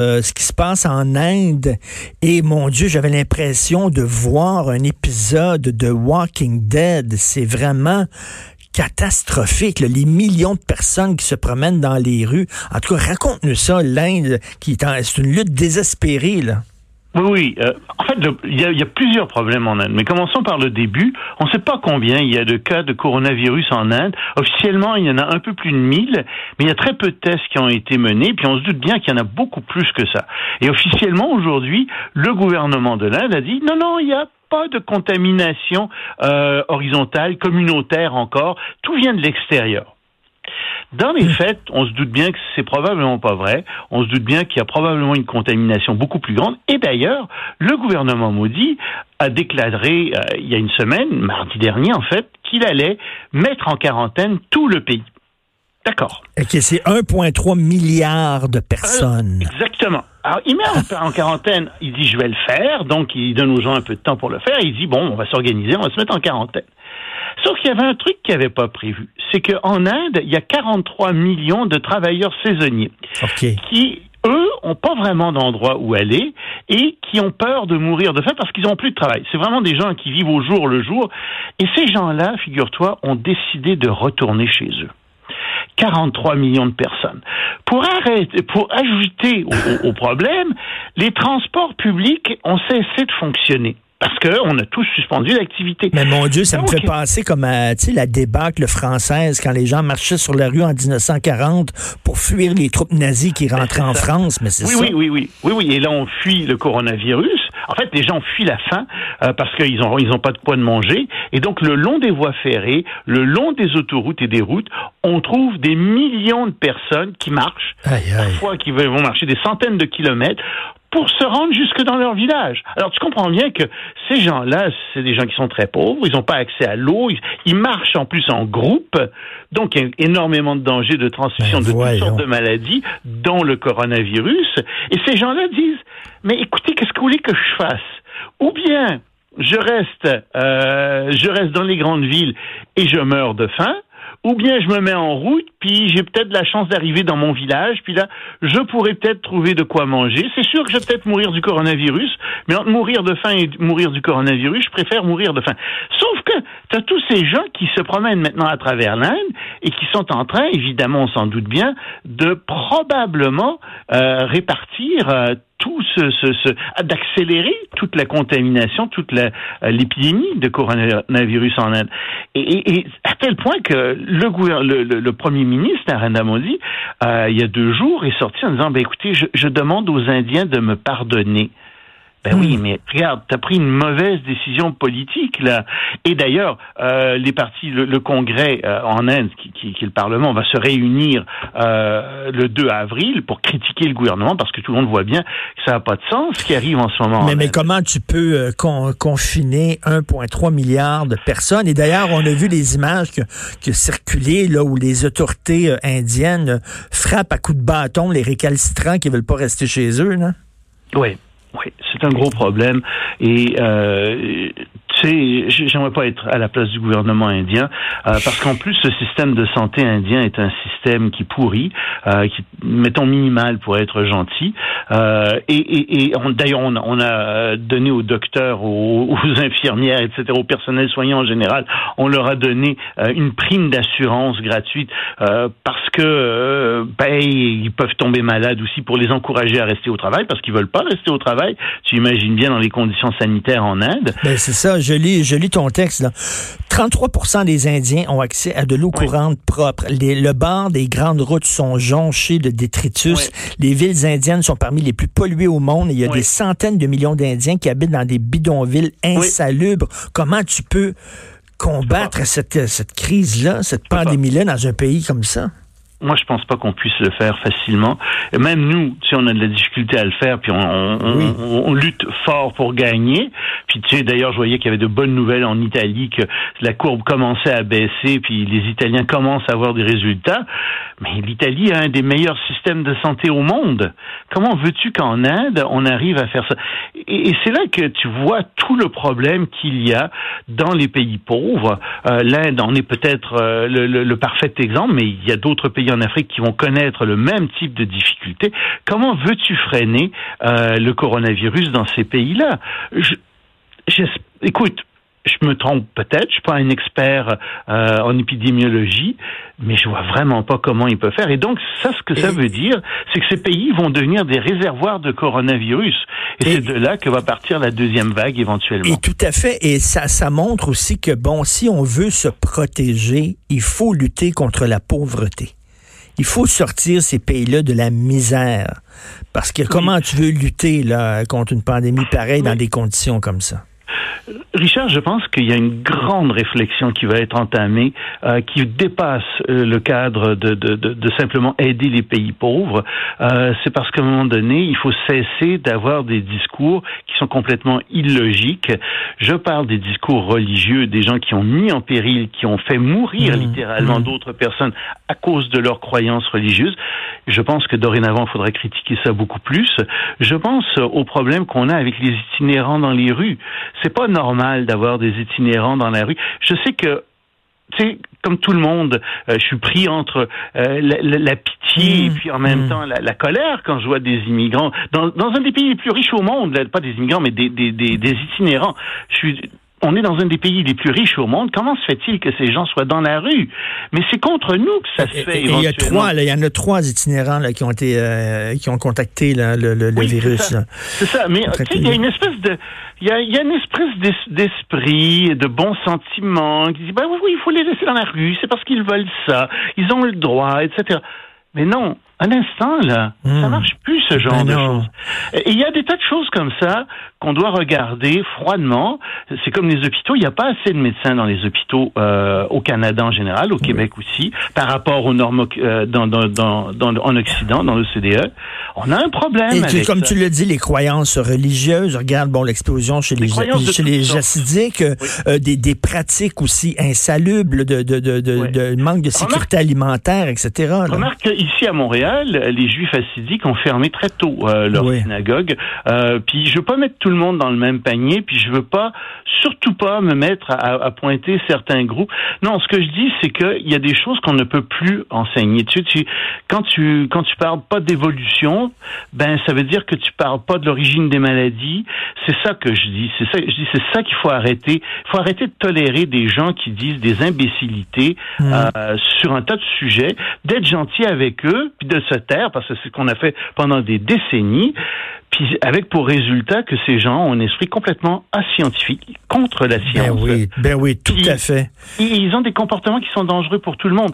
Euh, ce qui se passe en Inde. Et mon Dieu, j'avais l'impression de voir un épisode de Walking Dead. C'est vraiment catastrophique. Les millions de personnes qui se promènent dans les rues. En tout cas, raconte-nous ça, l'Inde, qui est en- c'est une lutte désespérée. Oui, oui. euh, en fait, il y, y a plusieurs problèmes en Inde. Mais commençons par le début. On ne sait pas combien il y a de cas de coronavirus en Inde. Officiellement, il y en a un peu plus de 1000, mais il y a très peu de tests qui ont été menés. Puis on se doute bien qu'il y en a beaucoup plus que ça. Et officiellement, aujourd'hui, le gouvernement de l'Inde a dit non, non, il n'y a pas de contamination euh, horizontale, communautaire encore. Tout vient de l'extérieur. Dans les faits, on se doute bien que c'est probablement pas vrai. On se doute bien qu'il y a probablement une contamination beaucoup plus grande. Et d'ailleurs, le gouvernement maudit a déclaré euh, il y a une semaine, mardi dernier en fait, qu'il allait mettre en quarantaine tout le pays. D'accord. Ok, c'est 1,3 milliard de personnes. Exactement. Alors, il met en, en quarantaine, il dit je vais le faire, donc il donne aux gens un peu de temps pour le faire, il dit bon, on va s'organiser, on va se mettre en quarantaine. Sauf qu'il y avait un truc qu'il n'avait pas prévu, c'est qu'en Inde, il y a 43 millions de travailleurs saisonniers qui, eux, ont pas vraiment d'endroit où aller et qui ont peur de mourir de faim parce qu'ils ont plus de travail. C'est vraiment des gens qui vivent au jour le jour. Et ces gens-là, figure-toi, ont décidé de retourner chez eux. 43 millions de personnes. Pour arrêter, pour ajouter au problème, les transports publics ont cessé de fonctionner parce qu'on a tous suspendu l'activité. Mais mon Dieu, ça me fait penser comme à tu sais, la débâcle française quand les gens marchaient sur la rue en 1940 pour fuir les troupes nazies qui rentraient en ça. France. Mais c'est Oui, ça. oui, oui, oui, oui, oui. Et là, on fuit le coronavirus. En fait, les gens fuient la faim euh, parce qu'ils ont ils ont pas de quoi de manger. Et donc, le long des voies ferrées, le long des autoroutes et des routes, on trouve des millions de personnes qui marchent, Aïe, aïe. parfois qui vont marcher des centaines de kilomètres pour se rendre jusque dans leur village. Alors tu comprends bien que ces gens-là, c'est des gens qui sont très pauvres, ils n'ont pas accès à l'eau, ils, ils marchent en plus en groupe, donc il y a énormément de dangers de transmission Ben de toutes sortes de maladies, dont le coronavirus. Et ces gens-là disent, mais écoutez, qu'est-ce que vous voulez que je fasse? Ou bien je reste, euh, je reste dans les grandes villes et je meurs de faim, ou bien je me mets en route, puis j'ai peut-être la chance d'arriver dans mon village, puis là, je pourrais peut-être trouver de quoi manger. C'est sûr que je vais peut-être mourir du coronavirus, mais entre mourir de faim et mourir du coronavirus, je préfère mourir de faim. Sauf que tu as tous ces gens qui se promènent maintenant à travers l'Inde et qui sont en train, évidemment, on s'en doute bien, de probablement euh, répartir euh, tout ce, d'accélérer toute la contamination, toute euh, l'épidémie de coronavirus en Inde. Et, et- et à tel point que le, le, le- le premier ministre, Narendra Modi, euh, il y a deux jours, est sorti en disant, ben, écoutez, je, je demande aux Indiens de me pardonner. Ben oui, mais regarde, t'as pris une mauvaise décision politique là. Et d'ailleurs, euh, les partis, le, le Congrès euh, en Inde, qui, qui, qui est le Parlement, va se réunir euh, le 2 avril pour critiquer le gouvernement parce que tout le monde voit bien que ça n'a pas de sens ce qui arrive en ce moment. en Mais, mais comment tu peux euh, con- confiner 1,3 milliard de personnes? Et d'ailleurs, on a vu les images que, que circulé là où les autorités euh, indiennes euh, frappent à coups de bâton les récalcitrants qui veulent pas rester chez eux. Là. Oui, oui, c'est un gros problème. Et euh, j- j'aimerais pas être à la place du gouvernement indien euh, parce qu'en plus, ce système de santé indien est un système qui pourrit, euh, qui mettons minimal pour être gentil. Euh, et et, et d'ailleurs, on, on a donné aux docteurs, aux, aux infirmières, etc., au personnel soignant en général, on leur a donné euh, une prime d'assurance gratuite euh, parce que euh, ben, ils peuvent tomber malades aussi pour les encourager à rester au travail parce qu'ils veulent pas rester au travail. Tu imagines bien dans les conditions sanitaires en Inde. Ben, c'est ça, lis, je lis ton texte. Là. 33 des Indiens ont accès à de l'eau Oui. courante propre. Les, le bord des grandes routes sont jonchés de détritus. Les villes indiennes sont parmi les plus polluées au monde. Et il y a Oui. des centaines de millions d'Indiens qui habitent dans des bidonvilles insalubres. Comment tu peux combattre cette, cette crise-là, cette pandémie-là dans un pays comme ça? Moi, je pense pas qu'on puisse le faire facilement. Et même nous, si on a de la difficulté à le faire, puis on, on, on, on lutte fort pour gagner. Puis tu sais, d'ailleurs, je voyais qu'il y avait de bonnes nouvelles en Italie, que la courbe commençait à baisser, puis les Italiens commencent à avoir des résultats. Mais l'Italie a un des meilleurs systèmes de santé au monde. Comment veux-tu qu'en Inde, on arrive à faire ça? Et, et c'est là que tu vois tout le problème qu'il y a dans les pays pauvres. Euh, L'Inde en est peut-être euh, le, le, le parfait exemple, mais il y a d'autres pays en Afrique qui vont connaître le même type de difficultés. Comment veux-tu freiner euh, le coronavirus dans ces pays-là? Je, je, Écoute, je me trompe peut-être, je suis pas un expert euh, en épidémiologie, mais je vois vraiment pas comment ils peuvent faire. Et donc, ça, ce que ça veut dire, c'est que ces pays vont devenir des réservoirs de coronavirus. Et, et c'est de là que va partir la deuxième vague éventuellement. Et tout à fait. Et ça, ça montre aussi que, bon, si on veut se protéger, il faut lutter contre la pauvreté. Il faut sortir ces pays-là de la misère. Parce que oui. comment tu veux lutter là, contre une pandémie pareille oui. dans des conditions comme ça? Richard, je pense qu'il y a une grande réflexion qui va être entamée, euh, qui dépasse euh, le cadre de, de, de, de, simplement aider les pays pauvres. Euh, c'est parce qu'à un moment donné, il faut cesser d'avoir des discours qui sont complètement illogiques. Je parle des discours religieux, des gens qui ont mis en péril, qui ont fait mourir mmh, littéralement mmh. d'autres personnes à cause de leurs croyances religieuses. Je pense que dorénavant, il faudrait critiquer ça beaucoup plus. Je pense au problème qu'on a avec les itinérants dans les rues. C'est pas normal d'avoir des itinérants dans la rue. Je sais que tu sais, comme tout le monde, euh, je suis pris entre euh, la, la, la, pitié mmh, et puis en même mmh. temps la, la, colère quand je vois des immigrants dans, dans, un des pays les plus riches au monde, pas des immigrants mais des, des, des, des itinérants. Je suis on est dans un des pays les plus riches au monde. Comment se fait-il que ces gens soient dans la rue? Mais c'est contre nous que ça se fait. il y a trois, il y en a trois itinérants là, qui ont été, euh, qui ont contacté là, le, le, oui, le virus. C'est ça. ça. Mais il y a une espèce de, il y a, il y a une espèce d'esprit, de bons sentiments qui dit, oui, oui, il faut les laisser dans la rue. C'est parce qu'ils veulent ça. Ils ont le droit, etc. Mais non, un instant, là, mmh. ça marche plus ce genre ben de choses. Et il y a des tas de choses comme ça qu'on doit regarder froidement. C'est comme les hôpitaux, il n'y a pas assez de médecins dans les hôpitaux euh, au Canada en général, au Québec aussi, par rapport aux normes euh, dans, dans, dans, dans, en Occident, dans l'OCDE. On a un problème. Et avec comme ça. tu le dis, les croyances religieuses, regarde bon l'explosion chez les, les chez les jacidiques, oui. euh, des, des pratiques aussi insalubres de, de, de, de, oui. manque de sécurité remarque, alimentaire, etc. Là. Remarque ici à Montréal, les Juifs hassidiques ont fermé très tôt euh, leur oui. synagogue. Euh, puis je veux pas mettre tout le monde dans le même panier, puis je veux pas, surtout pas me mettre à, à pointer certains groupes. Non, ce que je dis, c'est qu'il y a des choses qu'on ne peut plus enseigner. Tu, tu, quand tu quand tu parles pas d'évolution, ben ça veut dire que tu parles pas de l'origine des maladies. C'est ça que je dis. C'est ça, je dis, c'est ça qu'il faut arrêter. Il faut arrêter de tolérer des gens qui disent des imbécilités mmh. euh, sur un tas de sujets, d'être gentil avec eux, puis de se taire, parce que c'est ce qu'on a fait pendant des décennies, puis avec pour résultat que ces gens ont un esprit complètement ascientifique, contre la science. Ben oui, ben oui, tout à fait. Ils ont des comportements qui sont dangereux pour tout le monde.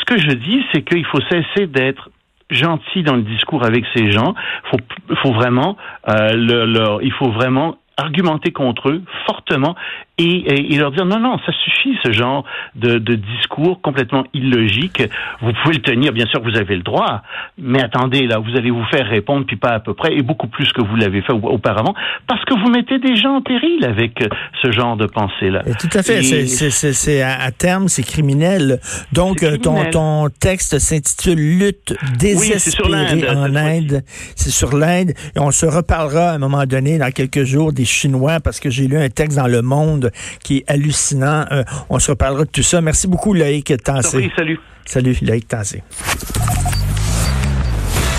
Ce que je dis, c'est qu'il faut cesser d'être gentil dans le discours avec ces gens. Faut, faut vraiment, euh, le, leur, il faut vraiment argumenter contre eux fortement et, et, et, leur dire non, non, ça suffit ce genre de, de, discours complètement illogique. Vous pouvez le tenir, bien sûr, vous avez le droit, mais attendez, là, vous allez vous faire répondre, puis pas à peu près, et beaucoup plus que vous l'avez fait auparavant, parce que vous mettez des gens en péril avec ce genre de pensée-là. Tout à fait. C'est à, à, terme, c'est criminel. Donc, criminel. Ton, ton texte s'intitule Lutte désespérée oui, en Inde. C'est sur l'Inde. Et on se reparlera à un moment donné, dans quelques jours, des Chinois, parce que j'ai lu un texte dans Le Monde qui est hallucinant. Euh, on se reparlera de tout ça. Merci beaucoup, Loïc Tassé. Oui, salut. Salut, Loïc Tassé.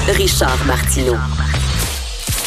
Richard Martineau.